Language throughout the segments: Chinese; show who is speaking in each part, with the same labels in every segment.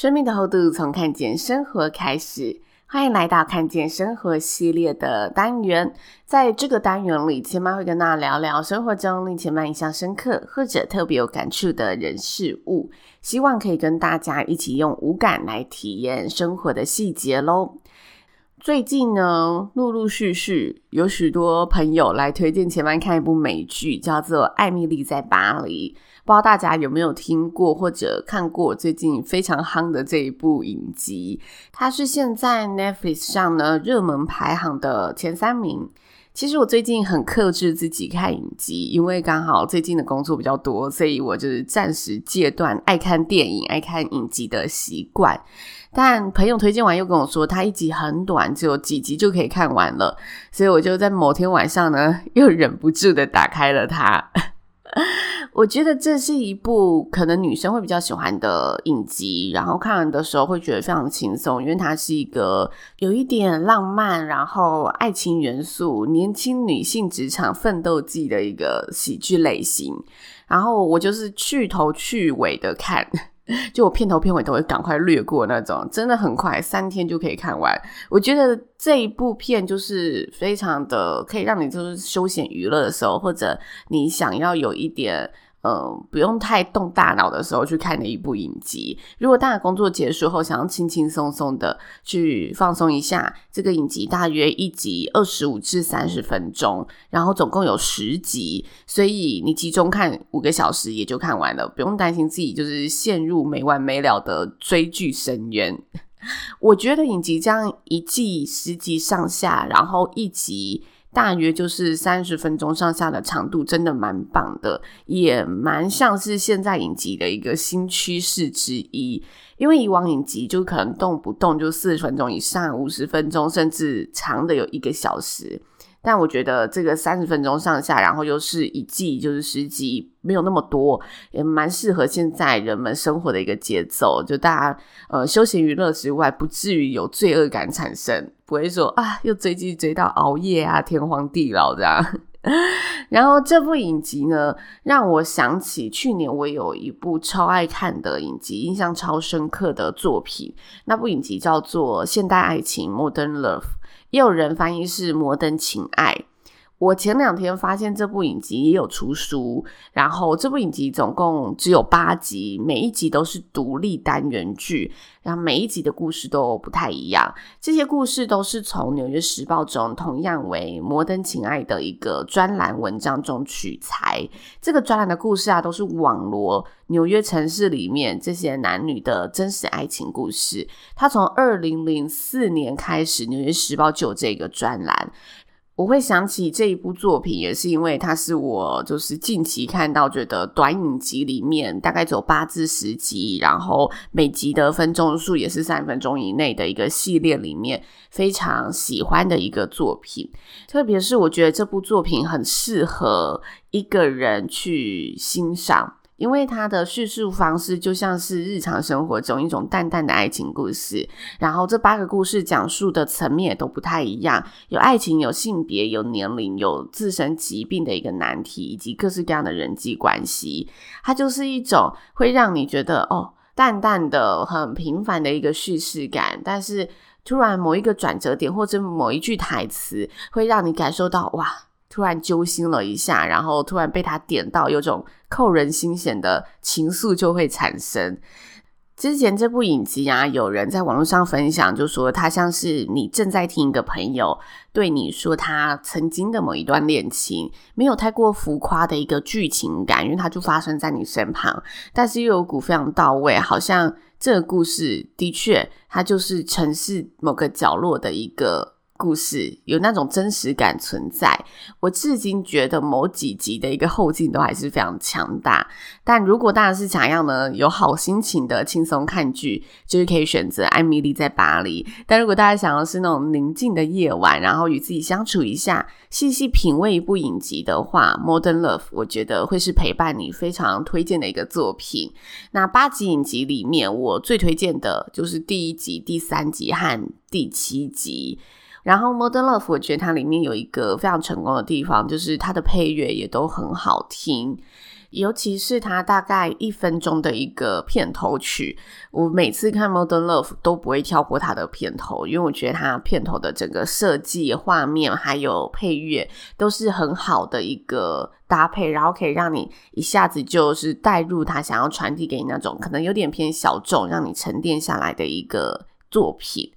Speaker 1: 生命的厚度从看见生活开始，欢迎来到看见生活系列的单元。在这个单元里，千妈会跟大家聊聊生活中令千妈印象深刻或者特别有感触的人事物，希望可以跟大家一起用五感来体验生活的细节喽。最近呢，陆陆续续有许多朋友来推荐前面看一部美剧，叫做《艾米丽在巴黎》。不知道大家有没有听过或者看过最近非常夯的这一部影集？它是现在 Netflix 上呢热门排行的前三名。其实我最近很克制自己看影集，因为刚好最近的工作比较多，所以我就是暂时戒断爱看电影、爱看影集的习惯。但朋友推荐完又跟我说，他一集很短，只有几集就可以看完了，所以我就在某天晚上呢，又忍不住的打开了它。我觉得这是一部可能女生会比较喜欢的影集，然后看完的时候会觉得非常轻松，因为它是一个有一点浪漫，然后爱情元素、年轻女性职场奋斗记的一个喜剧类型。然后我就是去头去尾的看。就我片头片尾都会赶快略过那种，真的很快，三天就可以看完。我觉得这一部片就是非常的可以让你就是休闲娱乐的时候，或者你想要有一点。嗯，不用太动大脑的时候去看的一部影集。如果大家工作结束后想要轻轻松松的去放松一下，这个影集大约一集二十五至三十分钟，然后总共有十集，所以你集中看五个小时也就看完了，不用担心自己就是陷入没完没了的追剧深渊。我觉得影集这样一季十集上下，然后一集。大约就是三十分钟上下的长度，真的蛮棒的，也蛮像是现在影集的一个新趋势之一。因为以往影集就可能动不动就四十分钟以上，五十分钟，甚至长的有一个小时。但我觉得这个三十分钟上下，然后又是一季就是十集，没有那么多，也蛮适合现在人们生活的一个节奏。就大家呃休闲娱乐之外，不至于有罪恶感产生，不会说啊又追剧追到熬夜啊天荒地老这样。然后这部影集呢，让我想起去年我有一部超爱看的影集，印象超深刻的作品。那部影集叫做《现代爱情》（Modern Love）。也有人翻译是摩登情爱。我前两天发现这部影集也有出书，然后这部影集总共只有八集，每一集都是独立单元剧，然后每一集的故事都不太一样。这些故事都是从《纽约时报》中同样为摩登情爱的一个专栏文章中取材。这个专栏的故事啊，都是网罗纽约城市里面这些男女的真实爱情故事。他从二零零四年开始，《纽约时报》就有这个专栏。我会想起这一部作品，也是因为它是我就是近期看到觉得短影集里面大概只有八至十集，然后每集的分钟数也是三分钟以内的一个系列里面非常喜欢的一个作品。特别是我觉得这部作品很适合一个人去欣赏。因为它的叙述方式就像是日常生活中一种淡淡的爱情故事，然后这八个故事讲述的层面也都不太一样，有爱情，有性别，有年龄，有自身疾病的一个难题，以及各式各样的人际关系。它就是一种会让你觉得哦，淡淡的、很平凡的一个叙事感，但是突然某一个转折点或者某一句台词，会让你感受到哇。突然揪心了一下，然后突然被他点到，有种扣人心弦的情愫就会产生。之前这部影集啊，有人在网络上分享，就说他像是你正在听一个朋友对你说他曾经的某一段恋情，没有太过浮夸的一个剧情感，因为它就发生在你身旁，但是又有股非常到位，好像这个故事的确它就是城市某个角落的一个。故事有那种真实感存在，我至今觉得某几集的一个后劲都还是非常强大。但如果大家是想要呢有好心情的轻松看剧，就是可以选择《艾米丽在巴黎》。但如果大家想要是那种宁静的夜晚，然后与自己相处一下，细细品味一部影集的话，《Modern Love》我觉得会是陪伴你非常推荐的一个作品。那八集影集里面，我最推荐的就是第一集、第三集和第七集。然后《Modern Love》，我觉得它里面有一个非常成功的地方，就是它的配乐也都很好听，尤其是它大概一分钟的一个片头曲。我每次看《Modern Love》都不会跳过它的片头，因为我觉得它片头的整个设计、画面还有配乐都是很好的一个搭配，然后可以让你一下子就是带入他想要传递给你那种可能有点偏小众，让你沉淀下来的一个作品。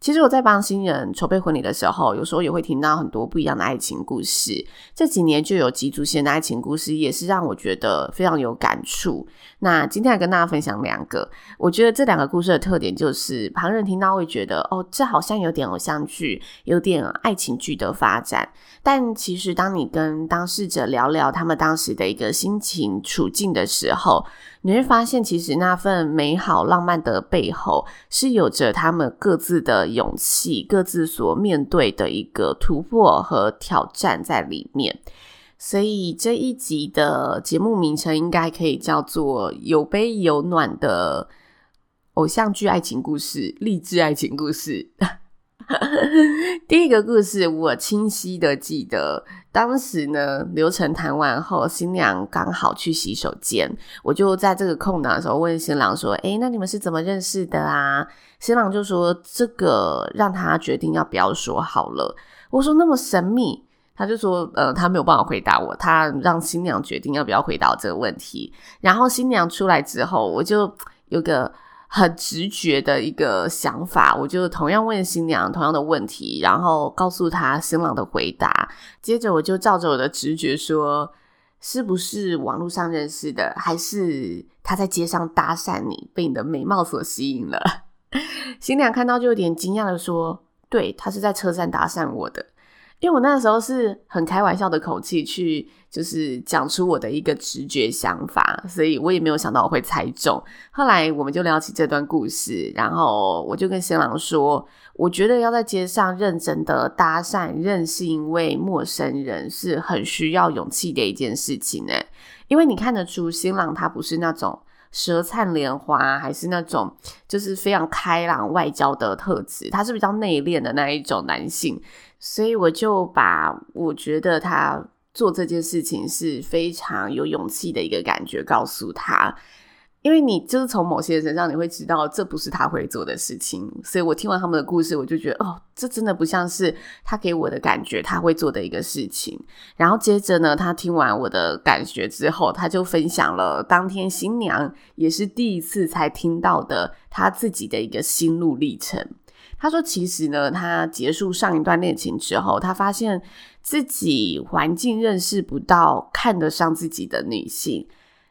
Speaker 1: 其实我在帮新人筹备婚礼的时候，有时候也会听到很多不一样的爱情故事。这几年就有几组新的爱情故事，也是让我觉得非常有感触。那今天来跟大家分享两个，我觉得这两个故事的特点就是，旁人听到会觉得，哦，这好像有点偶像剧，有点爱情剧的发展。但其实当你跟当事者聊聊他们当时的一个心情处境的时候，你会发现，其实那份美好浪漫的背后，是有着他们各自的勇气、各自所面对的一个突破和挑战在里面。所以这一集的节目名称应该可以叫做“有悲有暖的偶像剧爱情故事、励志爱情故事”。第一个故事，我清晰的记得，当时呢，流程谈完后，新娘刚好去洗手间，我就在这个空档的时候问新郎说：“诶，那你们是怎么认识的啊？”新郎就说：“这个让他决定要不要说好了。”我说：“那么神秘？”他就说：“呃，他没有办法回答我，他让新娘决定要不要回答这个问题。”然后新娘出来之后，我就有个。很直觉的一个想法，我就同样问新娘同样的问题，然后告诉她新郎的回答。接着我就照着我的直觉说，是不是网络上认识的，还是他在街上搭讪你，被你的美貌所吸引了？新娘看到就有点惊讶的说：“对，他是在车站搭讪我的。”因为我那时候是很开玩笑的口气去，就是讲出我的一个直觉想法，所以我也没有想到我会猜中。后来我们就聊起这段故事，然后我就跟新郎说，我觉得要在街上认真的搭讪认识一位陌生人是很需要勇气的一件事情呢，因为你看得出新郎他不是那种舌灿莲花，还是那种就是非常开朗外交的特质，他是比较内敛的那一种男性。所以我就把我觉得他做这件事情是非常有勇气的一个感觉告诉他，因为你就是从某些人身上你会知道这不是他会做的事情。所以我听完他们的故事，我就觉得哦，这真的不像是他给我的感觉他会做的一个事情。然后接着呢，他听完我的感觉之后，他就分享了当天新娘也是第一次才听到的他自己的一个心路历程。他说：“其实呢，他结束上一段恋情之后，他发现自己环境认识不到看得上自己的女性。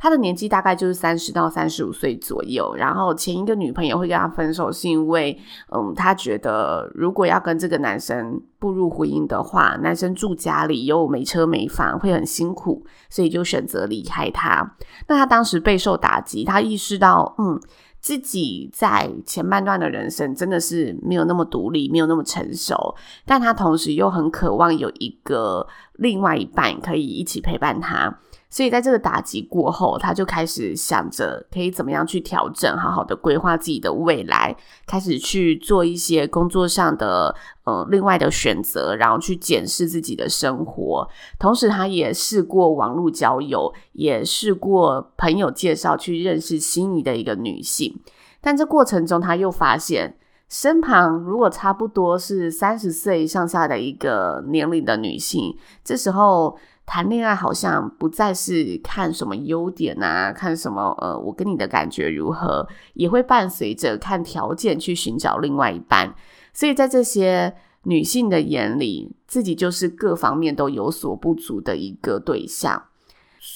Speaker 1: 他的年纪大概就是三十到三十五岁左右。然后前一个女朋友会跟他分手，是因为嗯，他觉得如果要跟这个男生步入婚姻的话，男生住家里又没车没房，会很辛苦，所以就选择离开他。那他当时备受打击，他意识到嗯。”自己在前半段的人生真的是没有那么独立，没有那么成熟，但他同时又很渴望有一个另外一半可以一起陪伴他。所以在这个打击过后，他就开始想着可以怎么样去调整，好好的规划自己的未来，开始去做一些工作上的呃另外的选择，然后去检视自己的生活。同时，他也试过网络交友，也试过朋友介绍去认识心仪的一个女性。但这过程中，他又发现身旁如果差不多是三十岁上下的一个年龄的女性，这时候。谈恋爱好像不再是看什么优点啊，看什么呃，我跟你的感觉如何，也会伴随着看条件去寻找另外一半。所以在这些女性的眼里，自己就是各方面都有所不足的一个对象。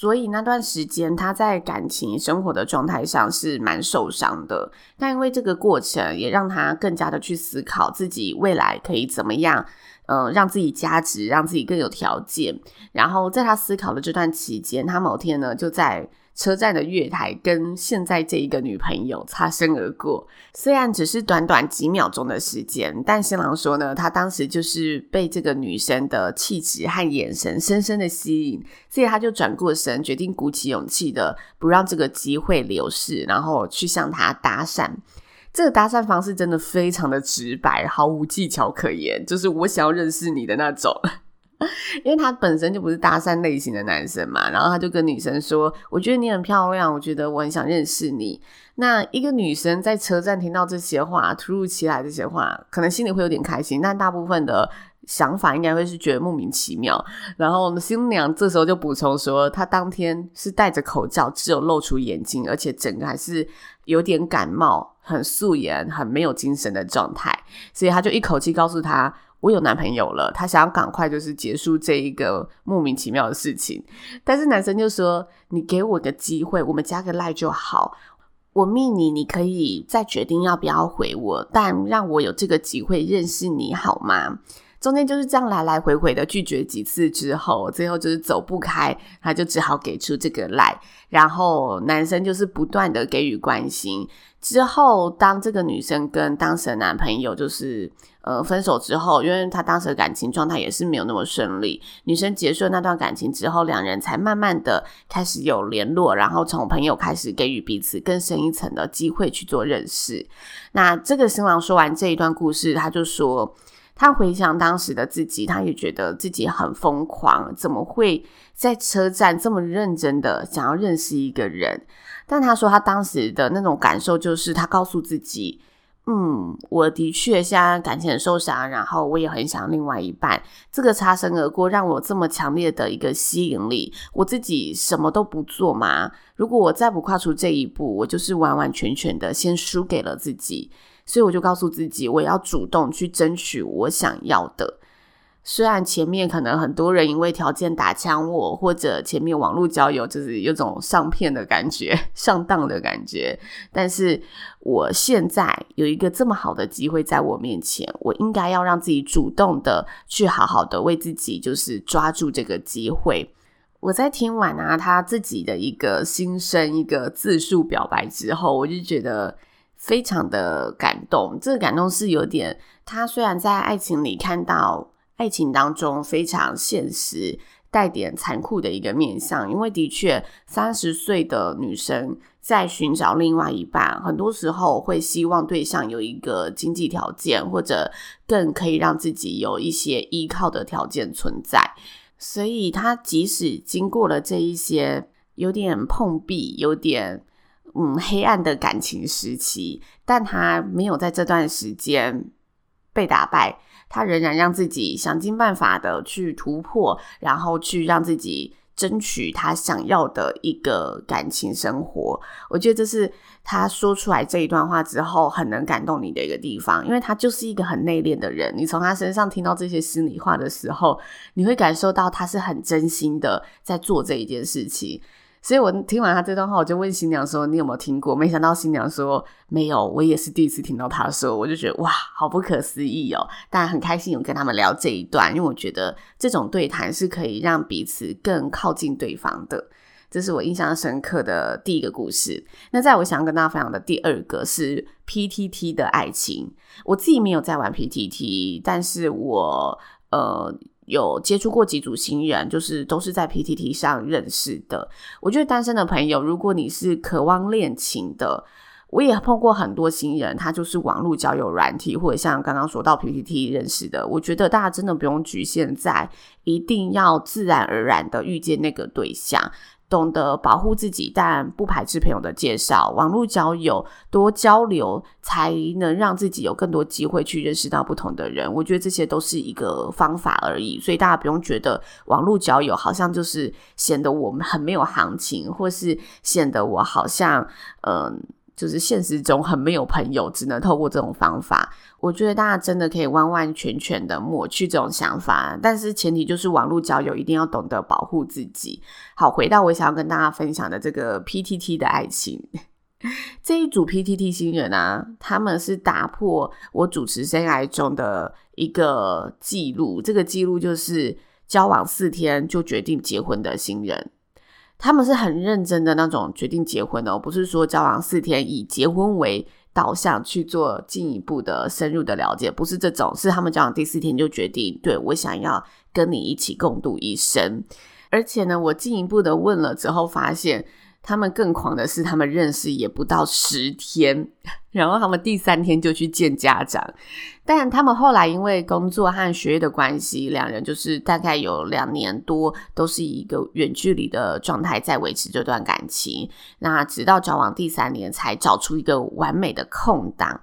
Speaker 1: 所以那段时间他在感情生活的状态上是蛮受伤的。但因为这个过程，也让他更加的去思考自己未来可以怎么样，嗯、呃，让自己加值，让自己更有条件。然后在他思考的这段期间，他某天呢就在。车站的月台跟现在这一个女朋友擦身而过，虽然只是短短几秒钟的时间，但新郎说呢，他当时就是被这个女生的气质和眼神深深的吸引，所以他就转过身，决定鼓起勇气的不让这个机会流逝，然后去向她搭讪。这个搭讪方式真的非常的直白，毫无技巧可言，就是我想要认识你的那种。因为他本身就不是搭讪类型的男生嘛，然后他就跟女生说：“我觉得你很漂亮，我觉得我很想认识你。”那一个女生在车站听到这些话，突如其来这些话，可能心里会有点开心，但大部分的想法应该会是觉得莫名其妙。然后我们新娘这时候就补充说：“她当天是戴着口罩，只有露出眼睛，而且整个还是有点感冒，很素颜，很没有精神的状态。”所以他就一口气告诉她。我有男朋友了，他想要赶快就是结束这一个莫名其妙的事情，但是男生就说：“你给我个机会，我们加个赖就好。我密你，你可以再决定要不要回我，但让我有这个机会认识你好吗？”中间就是这样来来回回的拒绝几次之后，最后就是走不开，他就只好给出这个赖，然后男生就是不断的给予关心。之后，当这个女生跟当时的男朋友就是呃分手之后，因为她当时的感情状态也是没有那么顺利，女生结束那段感情之后，两人才慢慢的开始有联络，然后从朋友开始给予彼此更深一层的机会去做认识。那这个新郎说完这一段故事，他就说他回想当时的自己，他也觉得自己很疯狂，怎么会在车站这么认真的想要认识一个人？但他说，他当时的那种感受就是，他告诉自己，嗯，我的确现在感情很受伤，然后我也很想另外一半。这个擦身而过让我这么强烈的一个吸引力，我自己什么都不做嘛？如果我再不跨出这一步，我就是完完全全的先输给了自己。所以我就告诉自己，我要主动去争取我想要的。虽然前面可能很多人因为条件打枪我，或者前面网络交友就是有种上骗的感觉、上当的感觉，但是我现在有一个这么好的机会在我面前，我应该要让自己主动的去好好的为自己就是抓住这个机会。我在听完啊他自己的一个心声、一个自述表白之后，我就觉得非常的感动。这个感动是有点，他虽然在爱情里看到。爱情当中非常现实、带点残酷的一个面向，因为的确，三十岁的女生在寻找另外一半，很多时候会希望对象有一个经济条件，或者更可以让自己有一些依靠的条件存在。所以，她即使经过了这一些有点碰壁、有点嗯黑暗的感情时期，但她没有在这段时间被打败。他仍然让自己想尽办法的去突破，然后去让自己争取他想要的一个感情生活。我觉得这是他说出来这一段话之后很能感动你的一个地方，因为他就是一个很内敛的人。你从他身上听到这些心里话的时候，你会感受到他是很真心的在做这一件事情。所以我听完他这段话，我就问新娘说：“你有没有听过？”没想到新娘说：“没有。”我也是第一次听到他说，我就觉得哇，好不可思议哦！但很开心有跟他们聊这一段，因为我觉得这种对谈是可以让彼此更靠近对方的。这是我印象深刻的第一个故事。那在我想要跟大家分享的第二个是 PTT 的爱情。我自己没有在玩 PTT，但是我呃。有接触过几组新人，就是都是在 PTT 上认识的。我觉得单身的朋友，如果你是渴望恋情的，我也碰过很多新人，他就是网络交友软体，或者像刚刚说到 PPT 认识的。我觉得大家真的不用局限在一定要自然而然的遇见那个对象。懂得保护自己，但不排斥朋友的介绍。网络交友，多交流，才能让自己有更多机会去认识到不同的人。我觉得这些都是一个方法而已，所以大家不用觉得网络交友好像就是显得我们很没有行情，或是显得我好像嗯就是现实中很没有朋友，只能透过这种方法。我觉得大家真的可以完完全全的抹去这种想法，但是前提就是网络交友一定要懂得保护自己。好，回到我想要跟大家分享的这个 PTT 的爱情，这一组 PTT 新人啊，他们是打破我主持生涯中的一个记录，这个记录就是交往四天就决定结婚的新人。他们是很认真的那种决定结婚的哦，不是说交往四天以结婚为导向去做进一步的深入的了解，不是这种，是他们交往第四天就决定，对，我想要跟你一起共度一生，而且呢，我进一步的问了之后发现。他们更狂的是，他们认识也不到十天，然后他们第三天就去见家长。但他们后来因为工作和学业的关系，两人就是大概有两年多都是以一个远距离的状态在维持这段感情。那直到交往第三年，才找出一个完美的空档。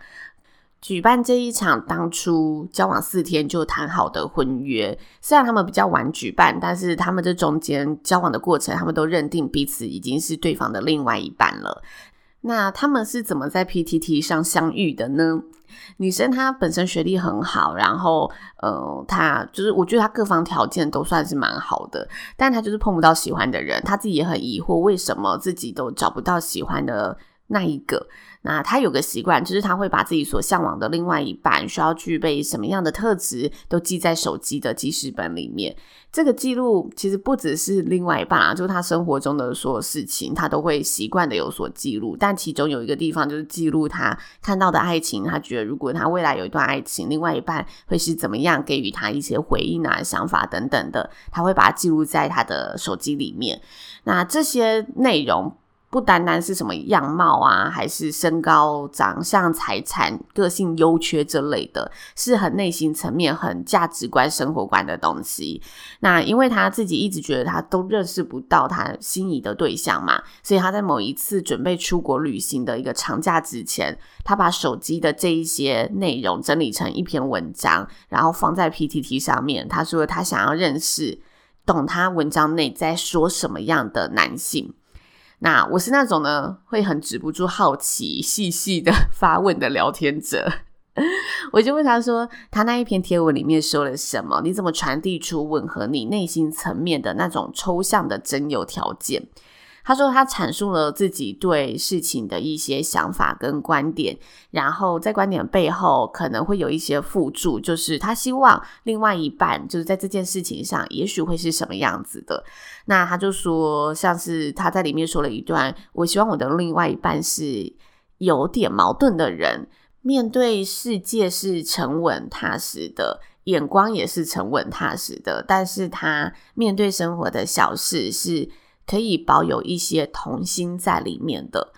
Speaker 1: 举办这一场当初交往四天就谈好的婚约，虽然他们比较晚举办，但是他们这中间交往的过程，他们都认定彼此已经是对方的另外一半了。那他们是怎么在 PTT 上相遇的呢？女生她本身学历很好，然后呃，她就是我觉得她各方条件都算是蛮好的，但她就是碰不到喜欢的人，她自己也很疑惑为什么自己都找不到喜欢的那一个。那他有个习惯，就是他会把自己所向往的另外一半需要具备什么样的特质，都记在手机的记事本里面。这个记录其实不只是另外一半啊，就是他生活中的所有事情，他都会习惯的有所记录。但其中有一个地方就是记录他看到的爱情，他觉得如果他未来有一段爱情，另外一半会是怎么样给予他一些回应啊、想法等等的，他会把它记录在他的手机里面。那这些内容。不单单是什么样貌啊，还是身高、长相、财产、个性优缺这类的，是很内心层面、很价值观、生活观的东西。那因为他自己一直觉得他都认识不到他心仪的对象嘛，所以他在某一次准备出国旅行的一个长假之前，他把手机的这一些内容整理成一篇文章，然后放在 PTT 上面。他说他想要认识懂他文章内在说什么样的男性。那我是那种呢，会很止不住好奇、细细的 发问的聊天者。我就问他说：“他那一篇贴文里面说了什么？你怎么传递出吻合你内心层面的那种抽象的真有条件？”他说他阐述了自己对事情的一些想法跟观点，然后在观点背后可能会有一些附注，就是他希望另外一半就是在这件事情上，也许会是什么样子的。那他就说，像是他在里面说了一段，我希望我的另外一半是有点矛盾的人，面对世界是沉稳踏实的，眼光也是沉稳踏实的，但是他面对生活的小事是。可以保有一些童心在里面的。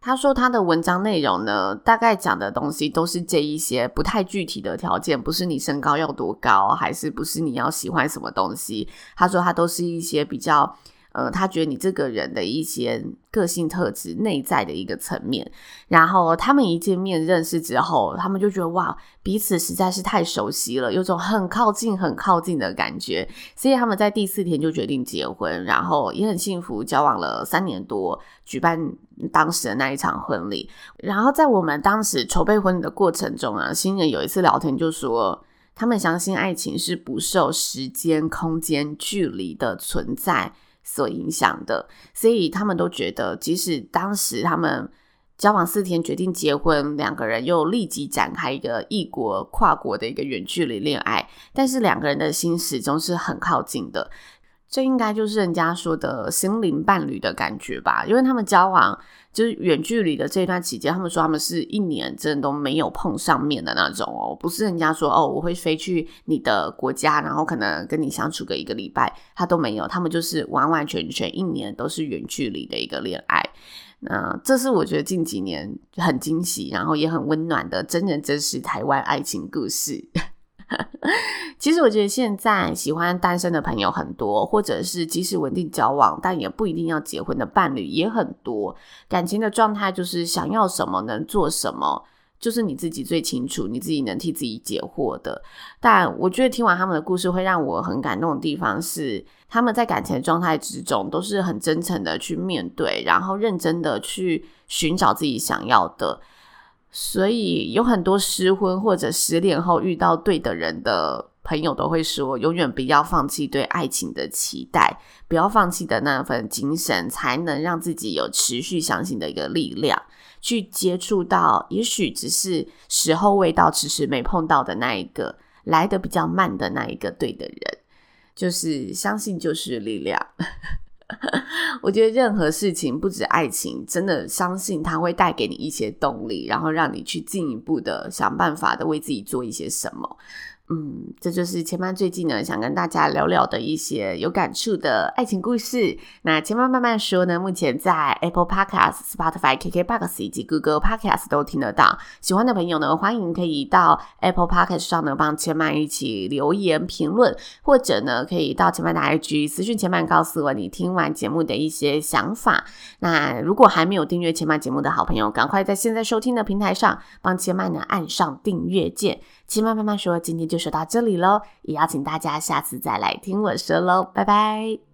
Speaker 1: 他说他的文章内容呢，大概讲的东西都是这一些不太具体的条件，不是你身高要多高，还是不是你要喜欢什么东西。他说他都是一些比较。呃，他觉得你这个人的一些个性特质内在的一个层面，然后他们一见面认识之后，他们就觉得哇，彼此实在是太熟悉了，有种很靠近、很靠近的感觉，所以他们在第四天就决定结婚，然后也很幸福，交往了三年多，举办当时的那一场婚礼。然后在我们当时筹备婚礼的过程中啊，新人有一次聊天就说，他们相信爱情是不受时间、空间、距离的存在所影响的，所以他们都觉得，即使当时他们交往四天决定结婚，两个人又立即展开一个异国跨国的一个远距离恋爱，但是两个人的心始终是很靠近的。这应该就是人家说的心灵伴侣的感觉吧，因为他们交往就是远距离的这段期间，他们说他们是一年真的都没有碰上面的那种哦，不是人家说哦，我会飞去你的国家，然后可能跟你相处个一个礼拜，他都没有，他们就是完完全全一年都是远距离的一个恋爱。那这是我觉得近几年很惊喜，然后也很温暖的真人真事台湾爱情故事。其实我觉得现在喜欢单身的朋友很多，或者是即使稳定交往，但也不一定要结婚的伴侣也很多。感情的状态就是想要什么能做什么，就是你自己最清楚，你自己能替自己解惑的。但我觉得听完他们的故事，会让我很感动的地方是，他们在感情的状态之中，都是很真诚的去面对，然后认真的去寻找自己想要的。所以有很多失婚或者失恋后遇到对的人的朋友，都会说，永远不要放弃对爱情的期待，不要放弃的那份精神，才能让自己有持续相信的一个力量。去接触到，也许只是时候未到，迟迟没碰到的那一个，来得比较慢的那一个对的人，就是相信就是力量。我觉得任何事情，不止爱情，真的相信它会带给你一些动力，然后让你去进一步的想办法的为自己做一些什么。嗯，这就是千曼最近呢想跟大家聊聊的一些有感触的爱情故事。那千曼慢慢说呢，目前在 Apple Podcast、Spotify、KKBox 以及 Google Podcast 都听得到。喜欢的朋友呢，欢迎可以到 Apple Podcast 上呢帮千曼一起留言评论，或者呢可以到千曼的 IG 私讯千曼，告诉我你听完节目的一些想法。那如果还没有订阅千曼节目的好朋友，赶快在现在收听的平台上帮千曼呢按上订阅键。千曼慢慢说，今天就说到这里喽，也邀请大家下次再来听我说喽，拜拜。